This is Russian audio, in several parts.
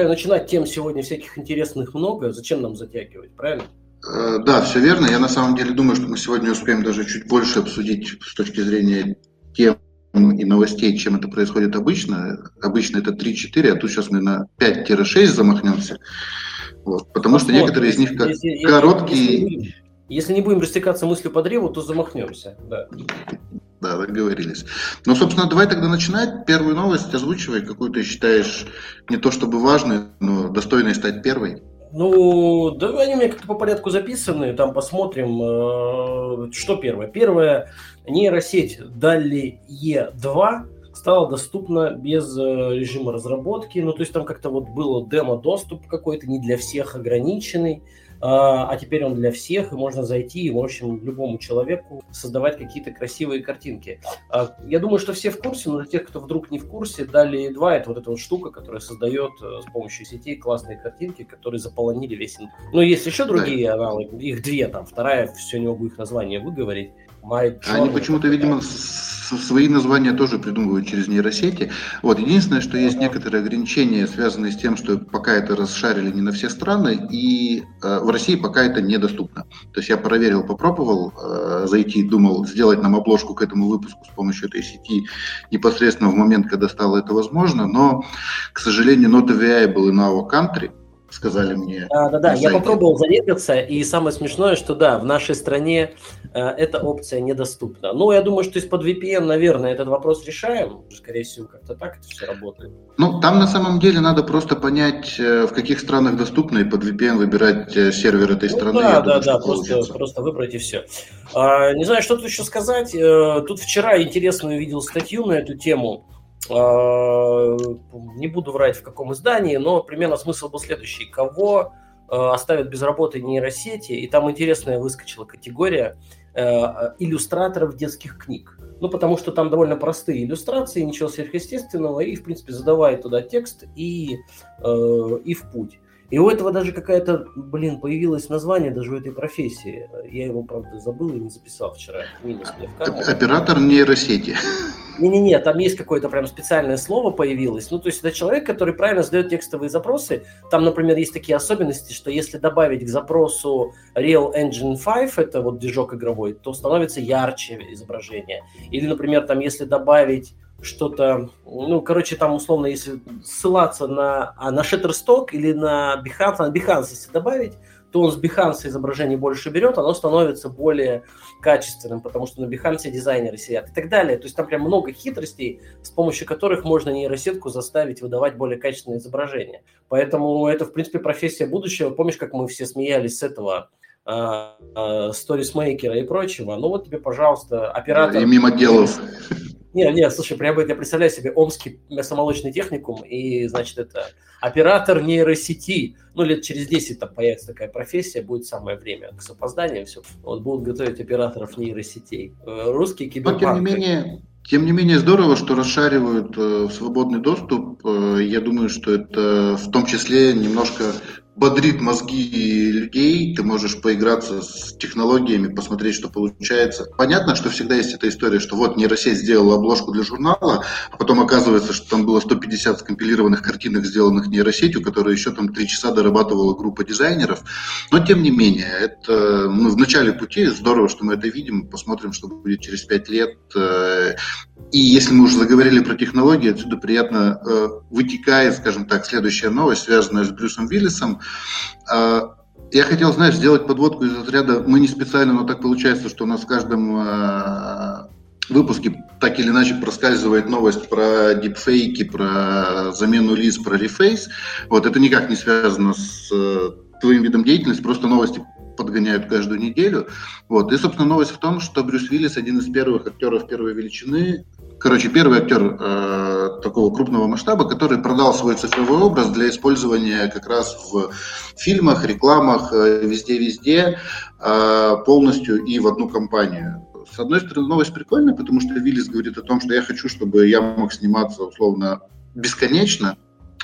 предлагаю начинать. Тем сегодня всяких интересных много. Зачем нам затягивать, правильно? Э, да, все верно. Я на самом деле думаю, что мы сегодня успеем даже чуть больше обсудить с точки зрения тем и новостей, чем это происходит обычно. Обычно это 3-4, а тут сейчас мы на 5-6 замахнемся. Вот, потому Посмотрим. что некоторые из них как если, короткие... Если, если не будем растекаться мыслью по древу, то замахнемся. Да. Да, договорились. Ну, собственно, давай тогда начинать. Первую новость озвучивай, какую ты считаешь не то чтобы важной, но достойной стать первой. Ну, да, они у меня как-то по порядку записаны, там посмотрим, э, что первое. Первое, нейросеть DALI E2 стала доступна без э, режима разработки, ну, то есть там как-то вот было демо-доступ какой-то, не для всех ограниченный, а, а теперь он для всех, и можно зайти и, в общем, любому человеку создавать какие-то красивые картинки. А, я думаю, что все в курсе, но для тех, кто вдруг не в курсе, Дали 2 – это вот эта вот штука, которая создает э, с помощью сетей классные картинки, которые заполонили весь... Ну, есть еще другие аналоги, их две там, вторая, все не могу их название выговорить. My Они почему-то, видимо, свои названия тоже придумывают через нейросети. Вот. Единственное, что есть некоторые ограничения, связанные с тем, что пока это расшарили не на все страны, и э, в России пока это недоступно. То есть я проверил, попробовал э, зайти, думал сделать нам обложку к этому выпуску с помощью этой сети непосредственно в момент, когда стало это возможно, но, к сожалению, not available in our country – сказали мне. Да, да, да. Я попробовал зарегаться, и самое смешное, что да, в нашей стране э, эта опция недоступна. Ну, я думаю, что из-под VPN, наверное, этот вопрос решаем. Скорее всего, как-то так это все работает. Ну, там на самом деле надо просто понять, э, в каких странах доступно, и под VPN выбирать э, сервер этой ну, страны. Да, да, думаю, да, просто, просто выбрать и все. А, не знаю, что тут еще сказать. Э, тут вчера интересно увидел статью на эту тему. А, не буду врать в каком издании, но примерно смысл был следующий. Кого а, оставят без работы нейросети, и там интересная выскочила категория а, иллюстраторов детских книг. Ну, потому что там довольно простые иллюстрации, ничего сверхъестественного, и, в принципе, задавай туда текст и, и в путь. И у этого даже какая-то, блин, появилось название даже у этой профессии. Я его, правда, забыл и не записал вчера. Минус мне в Оператор нейросети. Не-не-не, там есть какое-то прям специальное слово появилось. Ну, то есть это человек, который правильно задает текстовые запросы. Там, например, есть такие особенности, что если добавить к запросу Real Engine 5, это вот движок игровой, то становится ярче изображение. Или, например, там, если добавить что-то, ну, короче, там условно, если ссылаться на, а, на Shutterstock или на Behance, на Behance, если добавить, то он с Behance изображение больше берет, оно становится более качественным, потому что на Behance дизайнеры сидят и так далее. То есть там прям много хитростей, с помощью которых можно нейросетку заставить выдавать более качественное изображение. Поэтому это, в принципе, профессия будущего. Помнишь, как мы все смеялись с этого сторисмейкера и прочего? Ну вот тебе, пожалуйста, оператор... И мимо делов. Не, не, слушай, прямо я представляю себе Омский мясомолочный техникум, и, значит, это оператор нейросети. Ну, лет через 10 там появится такая профессия, будет самое время к опозданиям все. Вот будут готовить операторов нейросетей. Э, русский киберпанк. Но, тем не менее, тем не менее, здорово, что расшаривают э, свободный доступ. Э, я думаю, что это в том числе немножко бодрит мозги людей, ты можешь поиграться с технологиями, посмотреть, что получается. Понятно, что всегда есть эта история, что вот нейросеть сделала обложку для журнала, а потом оказывается, что там было 150 скомпилированных картинок, сделанных нейросетью, которые еще там 3 часа дорабатывала группа дизайнеров. Но тем не менее, это ну, в начале пути, здорово, что мы это видим, посмотрим, что будет через 5 лет. Э, и если мы уже заговорили про технологии, отсюда приятно э, вытекает, скажем так, следующая новость, связанная с Брюсом Виллисом. Э, я хотел, знаешь, сделать подводку из разряда «мы не специально, но так получается, что у нас в каждом э, выпуске так или иначе проскальзывает новость про дипфейки, про замену лиц, про рефейс. Вот это никак не связано с э, твоим видом деятельности, просто новости подгоняют каждую неделю. Вот. И, собственно, новость в том, что Брюс Уиллис один из первых актеров первой величины, короче, первый актер э, такого крупного масштаба, который продал свой цифровой образ для использования как раз в фильмах, рекламах, э, везде-везде, э, полностью и в одну компанию. С одной стороны, новость прикольная, потому что Виллис говорит о том, что я хочу, чтобы я мог сниматься условно бесконечно,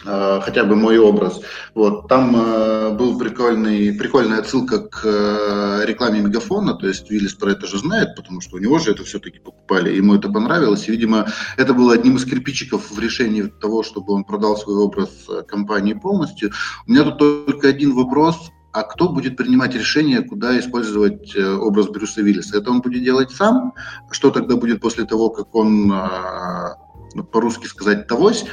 хотя бы мой образ. Вот, там э, был прикольный, прикольная отсылка к э, рекламе Мегафона, то есть Виллис про это же знает, потому что у него же это все-таки покупали, ему это понравилось, и, видимо, это было одним из кирпичиков в решении того, чтобы он продал свой образ э, компании полностью. У меня тут только один вопрос, а кто будет принимать решение, куда использовать э, образ Брюса Виллиса? Это он будет делать сам? Что тогда будет после того, как он, ну, по-русски сказать, тогось?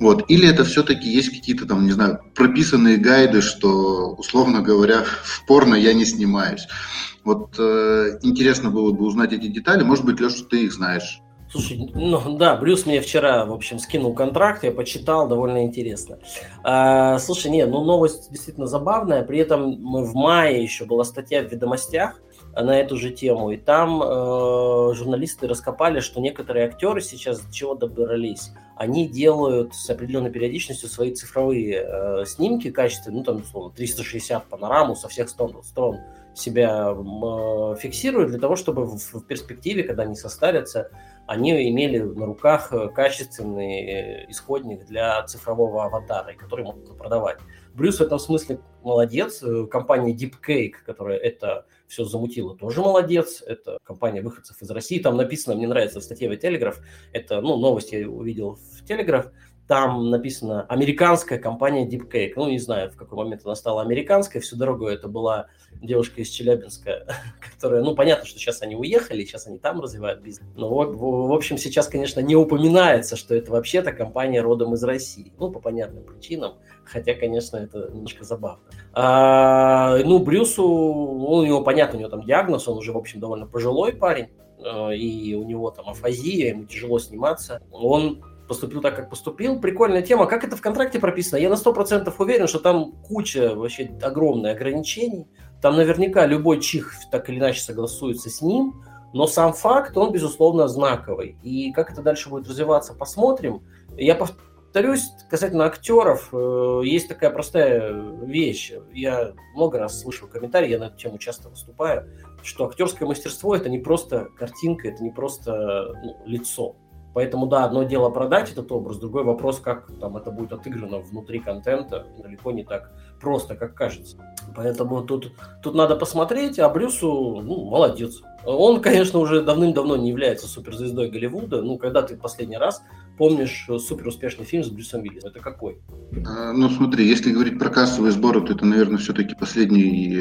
Вот. Или это все-таки есть какие-то там, не знаю, прописанные гайды, что, условно говоря, в порно я не снимаюсь. Вот э, интересно было бы узнать эти детали. Может быть, Леша, ты их знаешь. Слушай, ну да, Брюс мне вчера, в общем, скинул контракт, я почитал, довольно интересно. А, слушай, нет, ну новость действительно забавная, при этом мы в мае еще была статья в «Ведомостях», на эту же тему. И там э, журналисты раскопали, что некоторые актеры сейчас до чего добрались. Они делают с определенной периодичностью свои цифровые э, снимки качественные, ну там, условно, 360 панораму со всех сторон, сторон себя э, фиксируют для того, чтобы в, в перспективе, когда они состарятся, они имели на руках э, качественный э, исходник для цифрового аватара, который можно продавать. Брюс в этом смысле молодец. Э, компания Deepcake, которая это все замутила, тоже молодец. Это компания выходцев из России. Там написано, мне нравится в статье в Телеграф, это, ну, новость я увидел в Телеграф, там написано «американская компания Deepcake». Ну, не знаю, в какой момент она стала американской. Всю дорогу это была девушка из Челябинска, которая, ну, понятно, что сейчас они уехали, сейчас они там развивают бизнес. Но, в, в, в общем, сейчас, конечно, не упоминается, что это вообще-то компания родом из России. Ну, по понятным причинам. Хотя, конечно, это немножко забавно. А, ну, Брюсу, ну, у него, понятно, у него там диагноз, он уже, в общем, довольно пожилой парень, э, и у него там афазия, ему тяжело сниматься. Он поступил так, как поступил. Прикольная тема. Как это в контракте прописано? Я на 100% уверен, что там куча вообще огромных ограничений. Там наверняка любой чих так или иначе согласуется с ним. Но сам факт, он, безусловно, знаковый. И как это дальше будет развиваться, посмотрим. Я повторюсь, касательно актеров, э, есть такая простая вещь. Я много раз слышал комментарии, я на эту тему часто выступаю, что актерское мастерство – это не просто картинка, это не просто ну, лицо. Поэтому, да, одно дело продать этот образ, другой вопрос, как там это будет отыграно внутри контента, далеко не так просто, как кажется. Поэтому тут, тут надо посмотреть, а Брюсу, ну, молодец. Он, конечно, уже давным-давно не является суперзвездой Голливуда. Ну, когда ты последний раз помнишь супер успешный фильм с Брюсом Уиллисом? Это какой? А, ну, смотри, если говорить про кассовые сборы, то это, наверное, все-таки последний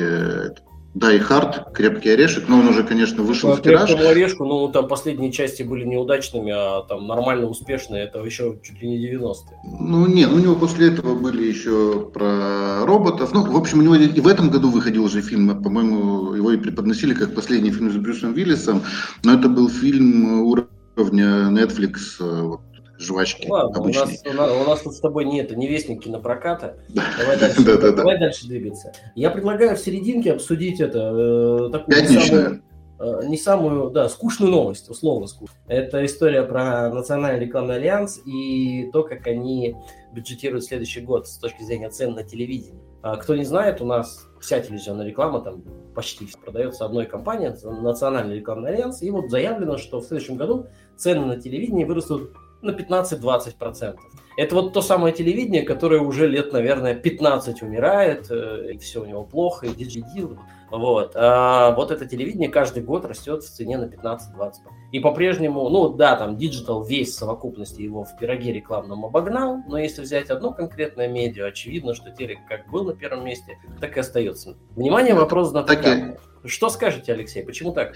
э, Die Hard, крепкий орешек, но он уже, конечно, вышел По в тираж. Крепкому орешку, ну, там последние части были неудачными, а там нормально успешные, это еще чуть ли не 90-е. Ну, нет, у него после этого были еще про роботов. Ну, в общем, у него и в этом году выходил уже фильм, по-моему, его и преподносили как последний фильм с Брюсом Уиллисом, но это был фильм уровня Netflix, э, вот, жвачки Ладно, У нас, у, нас, у нас тут с тобой нет, не вестник кинопроката. Давай дальше, да, да, давай дальше двигаться. Я предлагаю в серединке обсудить это. Э, такую не самую, э, не самую, да, скучную новость, условно скучную. Это история про Национальный рекламный альянс и то, как они бюджетируют следующий год с точки зрения цен на телевидении. А кто не знает, у нас вся телевизионная реклама там почти продается одной компанией, Национальный рекламный альянс, и вот заявлено, что в следующем году цены на телевидении вырастут на 15-20%. Это вот то самое телевидение, которое уже лет, наверное, 15 умирает, э, и все у него плохо, и digital. Вот. А вот это телевидение каждый год растет в цене на 15-20%. И по-прежнему, ну да, там digital весь в совокупности его в пироге рекламном обогнал, но если взять одно конкретное медиа, очевидно, что телек как был на первом месте, так и остается. Внимание, вопрос знатокам. Что скажете, Алексей, почему так?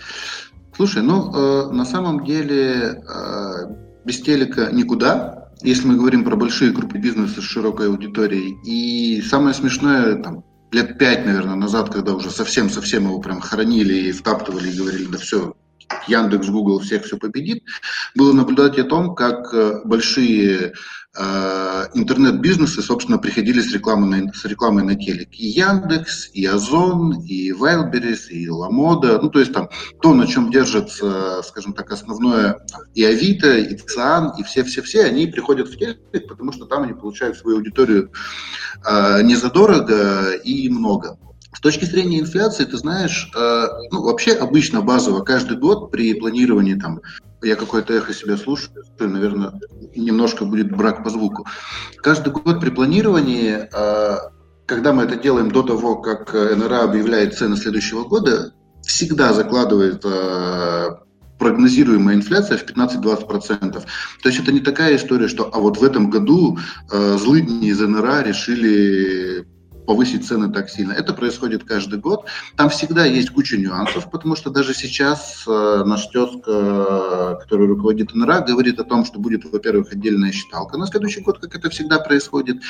Слушай, ну, э, на самом деле, э, без телека никуда, если мы говорим про большие крупные бизнесы с широкой аудиторией. И самое смешное, там, лет пять, наверное, назад, когда уже совсем-совсем его прям хоронили и втаптывали и говорили, да все, Яндекс, Google всех все победит, было наблюдать о том, как э, большие интернет-бизнесы, собственно, приходили с рекламой, на, с рекламой на телек. И Яндекс, и Озон, и Wildberries, и Ламода. Ну, то есть там то, на чем держится, скажем так, основное и Авито, и ЦИАН, и все-все-все, они приходят в телек, потому что там они получают свою аудиторию э, незадорого и много. С точки зрения инфляции, ты знаешь, э, ну, вообще обычно базово каждый год при планировании там я какое-то эхо себя слушаю, наверное, немножко будет брак по звуку. Каждый год при планировании, э, когда мы это делаем до того, как НРА объявляет цены следующего года, всегда закладывает э, прогнозируемая инфляция в 15-20%. То есть это не такая история, что а вот в этом году э, злыдни из НРА решили повысить цены так сильно. Это происходит каждый год. Там всегда есть куча нюансов, потому что даже сейчас э, наш тезка, который руководит НРА, говорит о том, что будет, во-первых, отдельная считалка на следующий год, как это всегда происходит.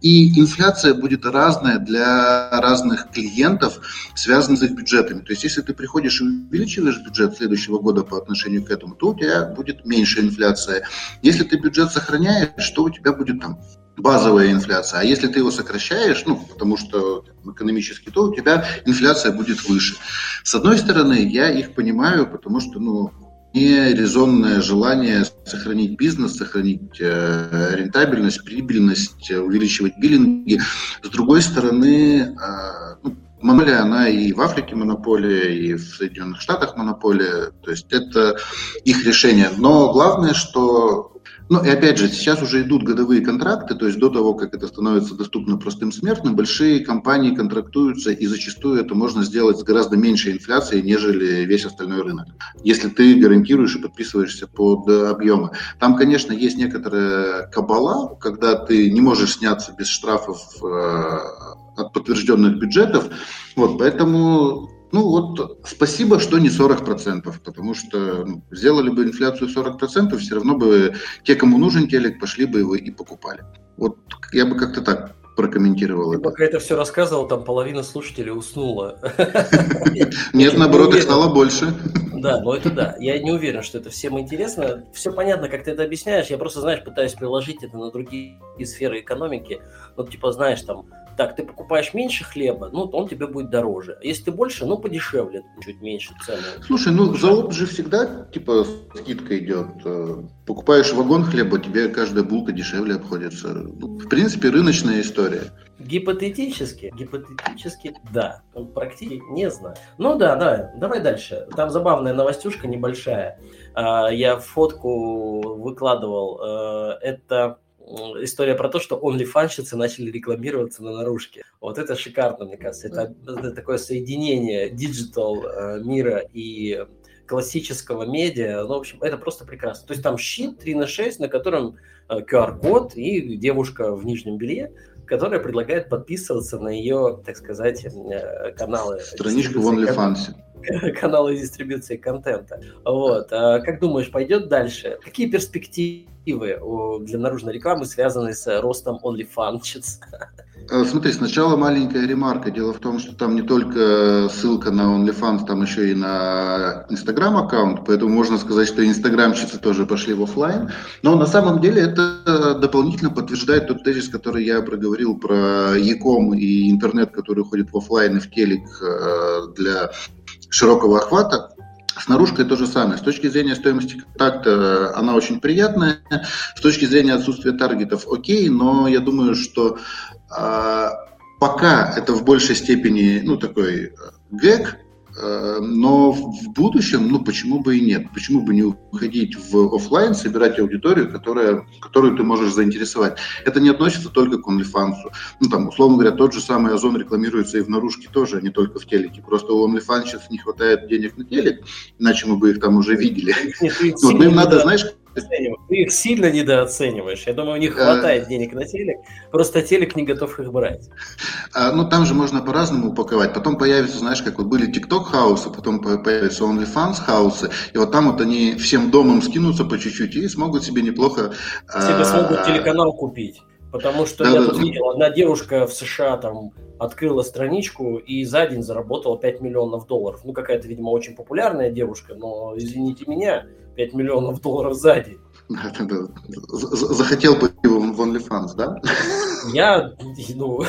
И инфляция будет разная для разных клиентов, связанных с их бюджетами. То есть, если ты приходишь и увеличиваешь бюджет следующего года по отношению к этому, то у тебя будет меньше инфляция. Если ты бюджет сохраняешь, то у тебя будет там базовая инфляция. А если ты его сокращаешь, ну, потому что экономически, то у тебя инфляция будет выше. С одной стороны, я их понимаю, потому что, ну, не резонное желание сохранить бизнес, сохранить э, рентабельность, прибыльность, увеличивать биллинги. С другой стороны, э, ну, монополия, она и в Африке монополия, и в Соединенных Штатах монополия. То есть это их решение. Но главное, что ну и опять же, сейчас уже идут годовые контракты, то есть до того, как это становится доступно простым смертным, большие компании контрактуются, и зачастую это можно сделать с гораздо меньшей инфляцией, нежели весь остальной рынок. Если ты гарантируешь и подписываешься под объемы. Там, конечно, есть некоторая кабала, когда ты не можешь сняться без штрафов э, от подтвержденных бюджетов. Вот, поэтому ну вот спасибо, что не 40%, потому что ну, сделали бы инфляцию 40%, все равно бы те, кому нужен телек, пошли бы его и покупали. Вот я бы как-то так прокомментировал это. Пока это все рассказывал, там половина слушателей уснула. Нет, наоборот, их стало больше. Да, но это да. Я не уверен, что это всем интересно. Все понятно, как ты это объясняешь. Я просто, знаешь, пытаюсь приложить это на другие сферы экономики. Вот, типа, знаешь, там, так, ты покупаешь меньше хлеба, ну, он тебе будет дороже. Если ты больше, ну, подешевле, чуть меньше цены. Слушай, ну, за опт же всегда, типа, скидка идет. Э, покупаешь вагон хлеба, тебе каждая булка дешевле обходится. Ну, в принципе, рыночная история. Гипотетически, гипотетически, да. Практически не знаю. Ну да, да, давай дальше. Там забавная новостюшка небольшая. А, я фотку выкладывал. Э, это история про то, что OnlyFansщицы начали рекламироваться на наружке. Вот это шикарно, мне кажется. Это, это такое соединение digital э, мира и классического медиа. Ну, в общем, это просто прекрасно. То есть там щит 3 на 6, на котором QR-код э, и девушка в нижнем белье, которая предлагает подписываться на ее, так сказать, э, каналы. Страничку в OnlyFans. Каналы дистрибуции контента. Вот. А как думаешь, пойдет дальше? Какие перспективы для наружной рекламы связаны с ростом OnlyFans? Э, смотри, сначала маленькая ремарка. Дело в том, что там не только ссылка на OnlyFans, там еще и на Instagram аккаунт, поэтому можно сказать, что инстаграмщицы тоже пошли в офлайн. Но на самом деле это дополнительно подтверждает тот тезис, который я проговорил про Яком и интернет, который уходит в офлайн и в телек э, для широкого охвата. С наружкой то же самое. С точки зрения стоимости контакта э, она очень приятная. С точки зрения отсутствия таргетов окей, но я думаю, что пока это в большей степени, ну, такой э, гэг, э, но в будущем, ну, почему бы и нет? Почему бы не уходить в офлайн, собирать аудиторию, которая, которую ты можешь заинтересовать? Это не относится только к OnlyFans. Ну, там, условно говоря, тот же самый Озон рекламируется и в наружке тоже, а не только в телеке. Просто у OnlyFans сейчас не хватает денег на телек, иначе мы бы их там уже видели. Нет, вот, но им надо, знаешь, ты их сильно недооцениваешь. Я думаю, у них хватает а... денег на телек, просто телек не готов их брать. А, ну, там же можно по-разному упаковать. Потом появится, знаешь, как вот были TikTok хаусы, потом появятся OnlyFans хаусы, и вот там вот они всем домом скинутся по чуть-чуть и смогут себе неплохо... Себе а... смогут телеканал купить. Потому что да, я да, тут да. видел, одна девушка в США там открыла страничку и за день заработала 5 миллионов долларов. Ну, какая-то, видимо, очень популярная девушка, но, извините меня, 5 миллионов долларов за день. Захотел бы в OnlyFans, да? Я, ну,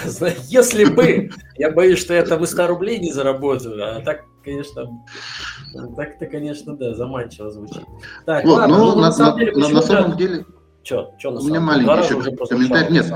если бы, я боюсь, что я там и 100 рублей не заработаю, а так, конечно, так-то, конечно, да, заманчиво звучит. Так, вот, ладно, ну, ну, на, на, самом деле, на, на самом деле Че, че у меня маленький еще комментарий. Нет,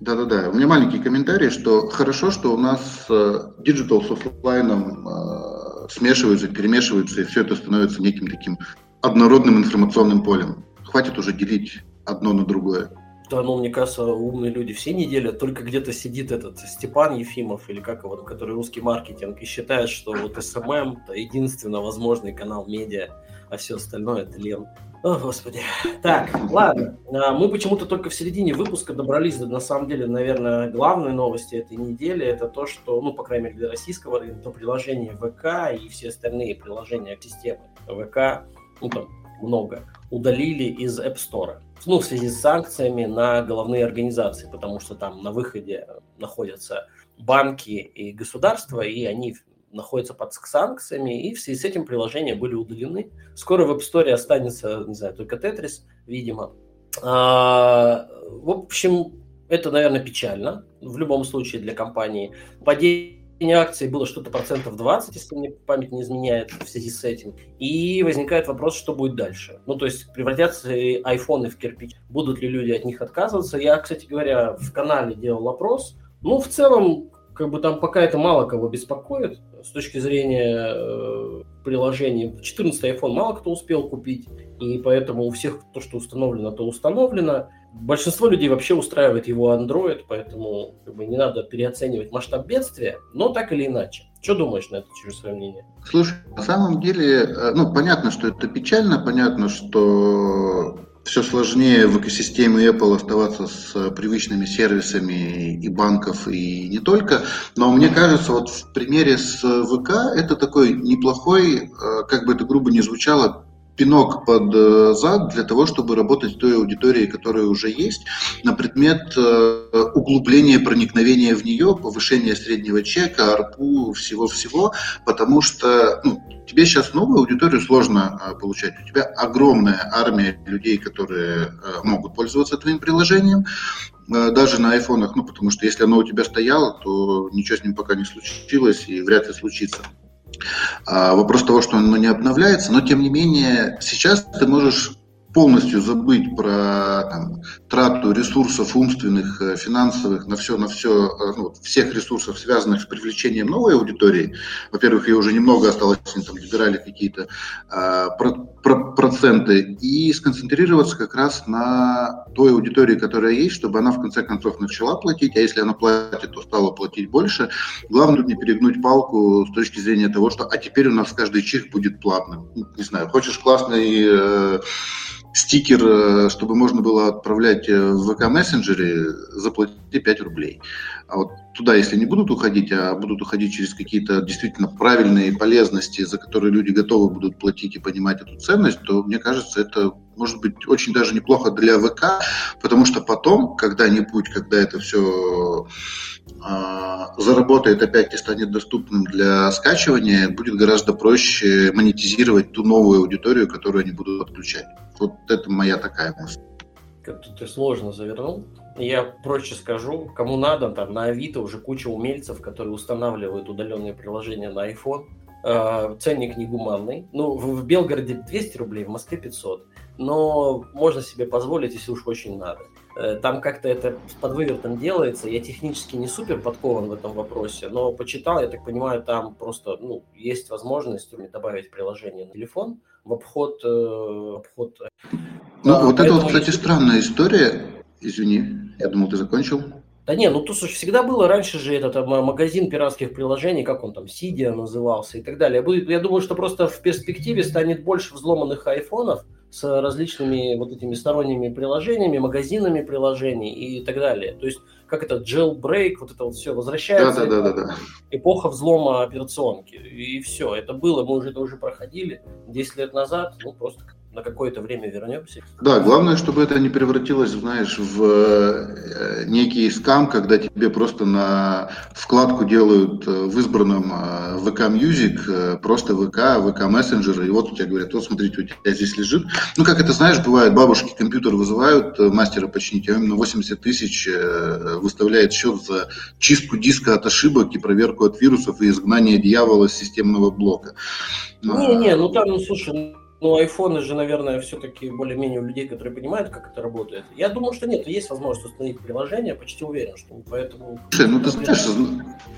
да-да-да. У меня маленький комментарий, что хорошо, что у нас э, digital с офлайном э, смешиваются, перемешиваются, и все это становится неким таким однородным информационным полем. Хватит уже делить одно на другое. Да, ну, мне кажется, умные люди все не делят, только где-то сидит этот Степан Ефимов, или как его, который русский маркетинг, и считает, что вот SMM – это единственно возможный канал медиа, а все остальное – это тлен. О, Господи. Так, ладно. А, мы почему-то только в середине выпуска добрались до, на самом деле, наверное, главной новости этой недели. Это то, что, ну, по крайней мере, для российского рынка, то приложение ВК и все остальные приложения системы ВК, ну, там много, удалили из App Store. Ну, в связи с санкциями на головные организации, потому что там на выходе находятся банки и государства, и они находятся под санкциями, и в связи с этим приложения были удалены. Скоро в App Store останется, не знаю, только Tetris, видимо. А, в общем, это, наверное, печально в любом случае для компании. Падение акций было что-то процентов 20, если мне память не изменяет в связи с этим. И возникает вопрос, что будет дальше. Ну, то есть превратятся ли айфоны в кирпич? Будут ли люди от них отказываться? Я, кстати говоря, в канале делал опрос. Ну, в целом, как бы там пока это мало кого беспокоит с точки зрения э, приложений. 14 iPhone мало кто успел купить, и поэтому у всех то, что установлено, то установлено. Большинство людей вообще устраивает его Android, поэтому как бы, не надо переоценивать масштаб бедствия, но так или иначе. Что думаешь на это через свое мнение? Слушай, на самом деле, э, ну, понятно, что это печально, понятно, что все сложнее в экосистеме Apple оставаться с привычными сервисами и банков, и не только. Но мне кажется, вот в примере с ВК это такой неплохой, э, как бы это грубо не звучало, пинок под э, зад для того, чтобы работать с той аудиторией, которая уже есть, на предмет э, углубления проникновения в нее, повышения среднего чека, арпу, всего-всего, потому что ну, тебе сейчас новую аудиторию сложно э, получать. У тебя огромная армия людей, которые могут пользоваться твоим приложением, даже на айфонах, ну, потому что если оно у тебя стояло, то ничего с ним пока не случилось и вряд ли случится. А, вопрос того, что оно не обновляется, но тем не менее сейчас ты можешь полностью забыть про там, трату ресурсов умственных, э, финансовых, на все, на все, э, ну, всех ресурсов, связанных с привлечением новой аудитории. Во-первых, ее уже немного осталось, они там добирали какие-то а, проценты, и сконцентрироваться как раз на той аудитории, которая есть, чтобы она в конце концов начала платить, а если она платит, то стала платить больше. Главное не перегнуть палку с точки зрения того, что а теперь у нас каждый чих будет платным. Ну, не знаю, хочешь классный э, стикер, э, чтобы можно было отправлять э, в ВК-мессенджере, заплати 5 рублей. А вот туда, если не будут уходить, а будут уходить через какие-то действительно правильные полезности, за которые люди готовы будут платить и понимать эту ценность, то, мне кажется, это может быть очень даже неплохо для ВК, потому что потом, когда-нибудь, когда это все а, заработает опять и станет доступным для скачивания, будет гораздо проще монетизировать ту новую аудиторию, которую они будут подключать. Вот это моя такая мысль. Как-то ты сложно завернул. Я проще скажу, кому надо, там на Авито уже куча умельцев, которые устанавливают удаленные приложения на iPhone. Э, ценник негуманный. Ну, в, в Белгороде 200 рублей, в Москве 500. Но можно себе позволить, если уж очень надо. Э, там как-то это под вывертом делается. Я технически не супер подкован в этом вопросе, но почитал, я так понимаю, там просто ну, есть возможность добавить приложение на телефон в обход... Э, обход. Ну, а, вот это вот, кстати, странная история. Извини, я думал, ты закончил. Да не, ну тут слушай, всегда было раньше же этот магазин пиратских приложений, как он там, Сидия назывался и так далее. Я думаю, что просто в перспективе станет больше взломанных айфонов, с различными вот этими сторонними приложениями, магазинами приложений и так далее. То есть как это jailbreak, вот это вот все возвращается. Да, да, да, да. Эпоха взлома операционки. И все, это было, мы уже это уже проходили 10 лет назад, ну просто на какое-то время вернемся. Да, главное, чтобы это не превратилось, знаешь, в э, некий скам, когда тебе просто на вкладку делают э, в избранном э, ВК Music, просто ВК, ВК Messenger, и вот у тебя говорят, вот смотрите, у тебя здесь лежит. Ну, как это, знаешь, бывает, бабушки компьютер вызывают, мастера починить, а именно 80 тысяч выставляет счет за чистку диска от ошибок и проверку от вирусов и изгнание дьявола с системного блока. Не-не, ну там, ну, слушай, Ну, айфоны же, наверное, все-таки более-менее у людей, которые понимают, как это работает. Я думаю, что нет, есть возможность установить приложение, почти уверен, что поэтому... Слушай, ну ты знаешь,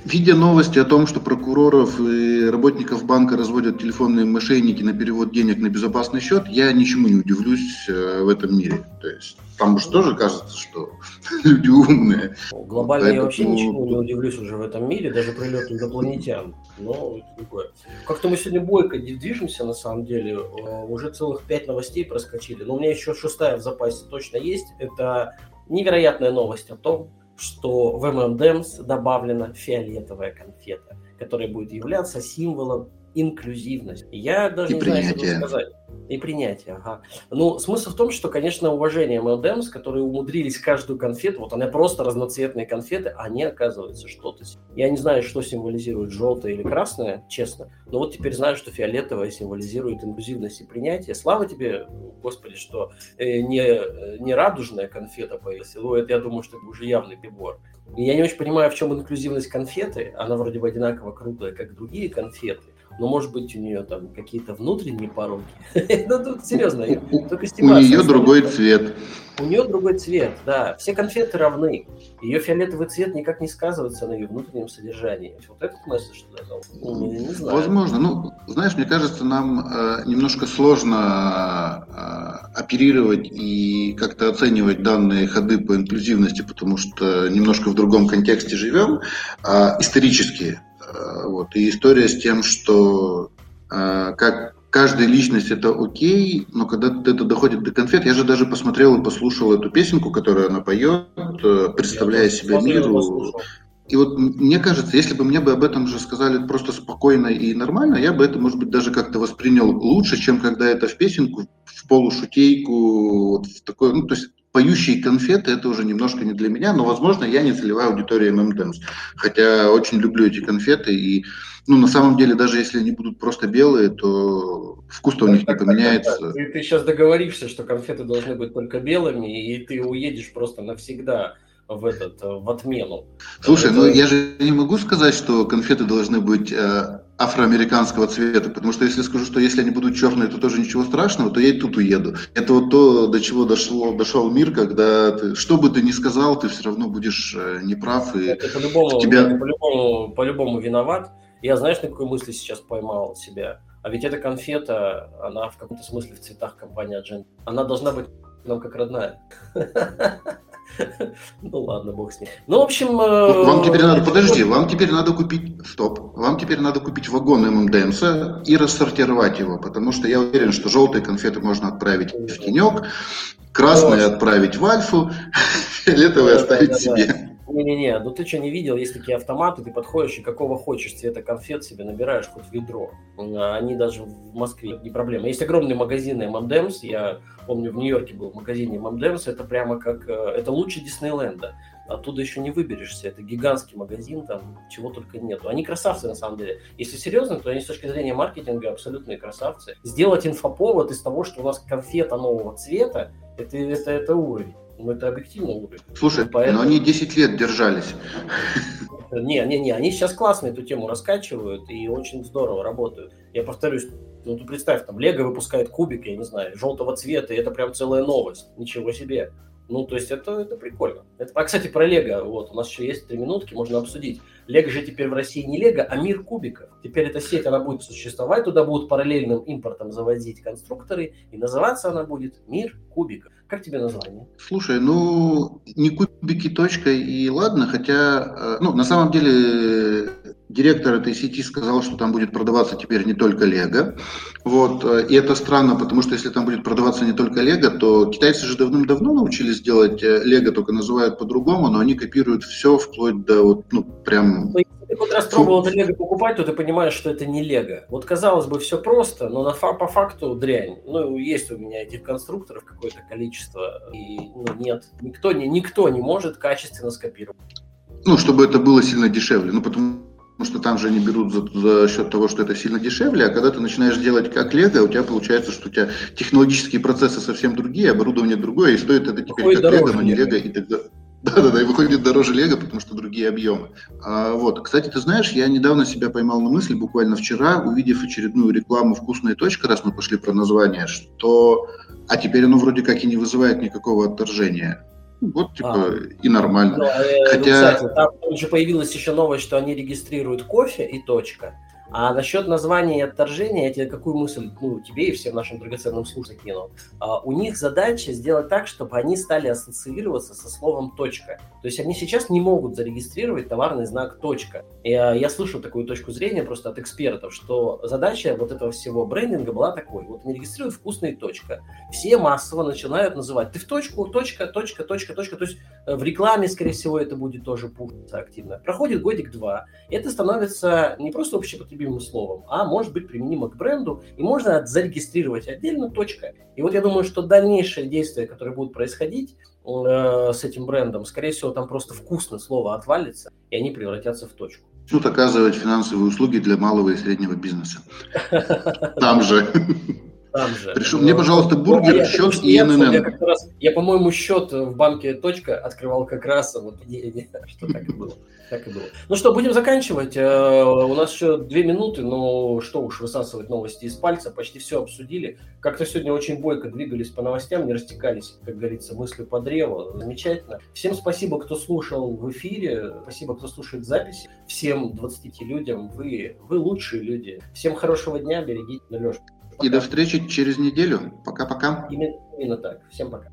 видя новости о том, что прокуроров и работников банка разводят телефонные мошенники на перевод денег на безопасный счет, я ничему не удивлюсь э, в этом мире. То есть там же тоже кажется, что люди умные. Глобально Поэтому... я вообще ничего не удивлюсь уже в этом мире, даже прилет инопланетян. Но это другое. Как-то мы сегодня бойко движемся, на самом деле. Э, уже целых пять новостей проскочили. Но у меня еще шестая в запасе точно есть. Это невероятная новость о том, что в M&M's добавлена фиолетовая конфета, которая будет являться символом инклюзивность. Я даже и не принятие. знаю, что сказать. И принятие, ага. Ну, смысл в том, что, конечно, уважение MLDMs, которые умудрились каждую конфету, вот она просто разноцветные конфеты, они, оказывается, что-то... Я не знаю, что символизирует желтое или красное, честно, но вот теперь знаю, что фиолетовое символизирует инклюзивность и принятие. Слава тебе, Господи, что э, не, не радужная конфета появилась. Ну, это, я думаю, что это уже явный прибор. И я не очень понимаю, в чем инклюзивность конфеты. Она вроде бы одинаково круглая, как другие конфеты но может быть у нее там какие-то внутренние пороки. ну тут серьезно, только У нее другой цвет. У нее другой цвет, да. Все конфеты равны. Ее фиолетовый цвет никак не сказывается на ее внутреннем содержании. Вот этот месседж дал. Ну, знаю. Возможно. Ну, знаешь, мне кажется, нам э, немножко сложно э, оперировать и как-то оценивать данные ходы по инклюзивности, потому что немножко в другом контексте живем. Э, исторические Э, вот. И история с тем, что э, как каждая личность это окей, но когда это доходит до конфет, я же даже посмотрел и послушал эту песенку, которую она поет, э, представляя я себя миру. И вот мне кажется, если бы мне бы об этом же сказали просто спокойно и нормально, я бы это, может быть, даже как-то воспринял лучше, чем когда это в песенку, в полушутейку, вот в такой, ну, то есть поющие конфеты это уже немножко не для меня, но, возможно, я не целевая аудитория M&M's. Хотя очень люблю эти конфеты, и, ну, на самом деле, даже если они будут просто белые, то вкус-то у них не поменяется. Ты, ты сейчас договоришься, что конфеты должны быть только белыми, и ты уедешь просто навсегда в этот в отмену. Слушай, это... ну я же не могу сказать, что конфеты должны быть э, афроамериканского цвета, потому что если скажу, что если они будут черные, то тоже ничего страшного, то я и тут уеду. Это вот то, до чего дошло, дошел мир, когда ты, что бы ты ни сказал, ты все равно будешь э, неправ. И это по-любому, тебя... по-любому, по-любому виноват. Я знаешь, на какой мысли сейчас поймал себя? А ведь эта конфета, она в каком-то смысле в цветах компании Agent. Она должна быть нам как родная. Ну ладно, бог с ним. Ну, в общем... Э, вам теперь надо, подожди, вам теперь надо купить, стоп, вам теперь надо купить вагон ММДМС и рассортировать его, потому что я уверен, что желтые конфеты можно отправить в тенек, красные отправить в альфу, фиолетовые оставить себе. Не-не-не, ну ты что, не видел, есть такие автоматы, ты подходишь и какого хочешь цвета конфет себе набираешь хоть ведро. Они даже в Москве не проблема. Есть огромные магазины M&M's, я помню, в Нью-Йорке был в магазине M&M's, это прямо как, э, это лучше Диснейленда. Оттуда еще не выберешься, это гигантский магазин, там чего только нету. Они красавцы на самом деле. Если серьезно, то они с точки зрения маркетинга абсолютные красавцы. Сделать инфоповод из того, что у нас конфета нового цвета, это, это, это уровень. Ну, это объективно уровень. Слушай, Поэтому... но они 10 лет держались. Не, не, не, они сейчас классно эту тему раскачивают и очень здорово работают. Я повторюсь, ну ты представь, там Лего выпускает кубик, я не знаю, желтого цвета, и это прям целая новость. Ничего себе. Ну, то есть это, это прикольно. Это, а, кстати, про Лего. Вот, у нас еще есть три минутки, можно обсудить. Лего же теперь в России не Лего, а мир кубиков. Теперь эта сеть, она будет существовать, туда будут параллельным импортом завозить конструкторы, и называться она будет «Мир кубиков». Как тебе название? Слушай, ну, не кубики точка и ладно, хотя, э, ну, на самом деле, директор этой сети сказал, что там будет продаваться теперь не только Лего. Вот, э, и это странно, потому что если там будет продаваться не только Лего, то китайцы же давным-давно научились делать э, Лего, только называют по-другому, но они копируют все вплоть до вот, ну, прям ну, ты хоть раз пробовал это Лего покупать, то ты понимаешь, что это не Лего. Вот казалось бы, все просто, но на, по факту дрянь. Ну, есть у меня этих конструкторов какое-то количество, и ну, нет. Никто не, никто не может качественно скопировать. Ну, чтобы это было сильно дешевле. Ну, потому что там же они берут за, за счет того, что это сильно дешевле, а когда ты начинаешь делать как Лего, у тебя получается, что у тебя технологические процессы совсем другие, оборудование другое, и стоит это теперь Какой как Лего, но не Лего и так далее. Да-да-да, и выходит дороже Лего, потому что другие объемы. А, вот, кстати, ты знаешь, я недавно себя поймал на мысли, буквально вчера, увидев очередную рекламу «Вкусная точка», раз мы пошли про название, что... А теперь оно вроде как и не вызывает никакого отторжения. Вот, типа, а, и нормально. Ну, э, Хотя... Ну, кстати, там уже появилась еще новость, что они регистрируют кофе и точка. А насчет названия и отторжения, я тебе какую мысль, ну, тебе и всем нашим драгоценным слушателям кинул. А, у них задача сделать так, чтобы они стали ассоциироваться со словом «точка». То есть они сейчас не могут зарегистрировать товарный знак «точка». Я, я слышал такую точку зрения просто от экспертов, что задача вот этого всего брендинга была такой. Вот они регистрируют вкусные точка. Все массово начинают называть «ты в точку, точка, точка, точка, точка». То есть э, в рекламе, скорее всего, это будет тоже пушиться активно. Проходит годик-два, это становится не просто общепотребительным любимым словом, а может быть применимо к бренду, и можно зарегистрировать отдельно, точка. И вот я думаю, что дальнейшие действия, которые будут происходить э, с этим брендом, скорее всего, там просто вкусное слово отвалится, и они превратятся в точку. Тут оказывать финансовые услуги для малого и среднего бизнеса. Там же. Там же. Пришел, мне, пожалуйста, бургер, я, счет и ННН. Я, раз, я, по-моему, счет в банке «Точка» открывал как раз, вот, не, не, что так и было. Так и было. Ну что, будем заканчивать. Э, у нас еще две минуты, но что уж высасывать новости из пальца. Почти все обсудили. Как-то сегодня очень бойко двигались по новостям, не растекались, как говорится, мысли по древу. Замечательно. Всем спасибо, кто слушал в эфире. Спасибо, кто слушает записи. Всем 20 людям. Вы, вы лучшие люди. Всем хорошего дня. Берегите Леша. И до встречи через неделю. Пока-пока. Именно, именно так. Всем пока.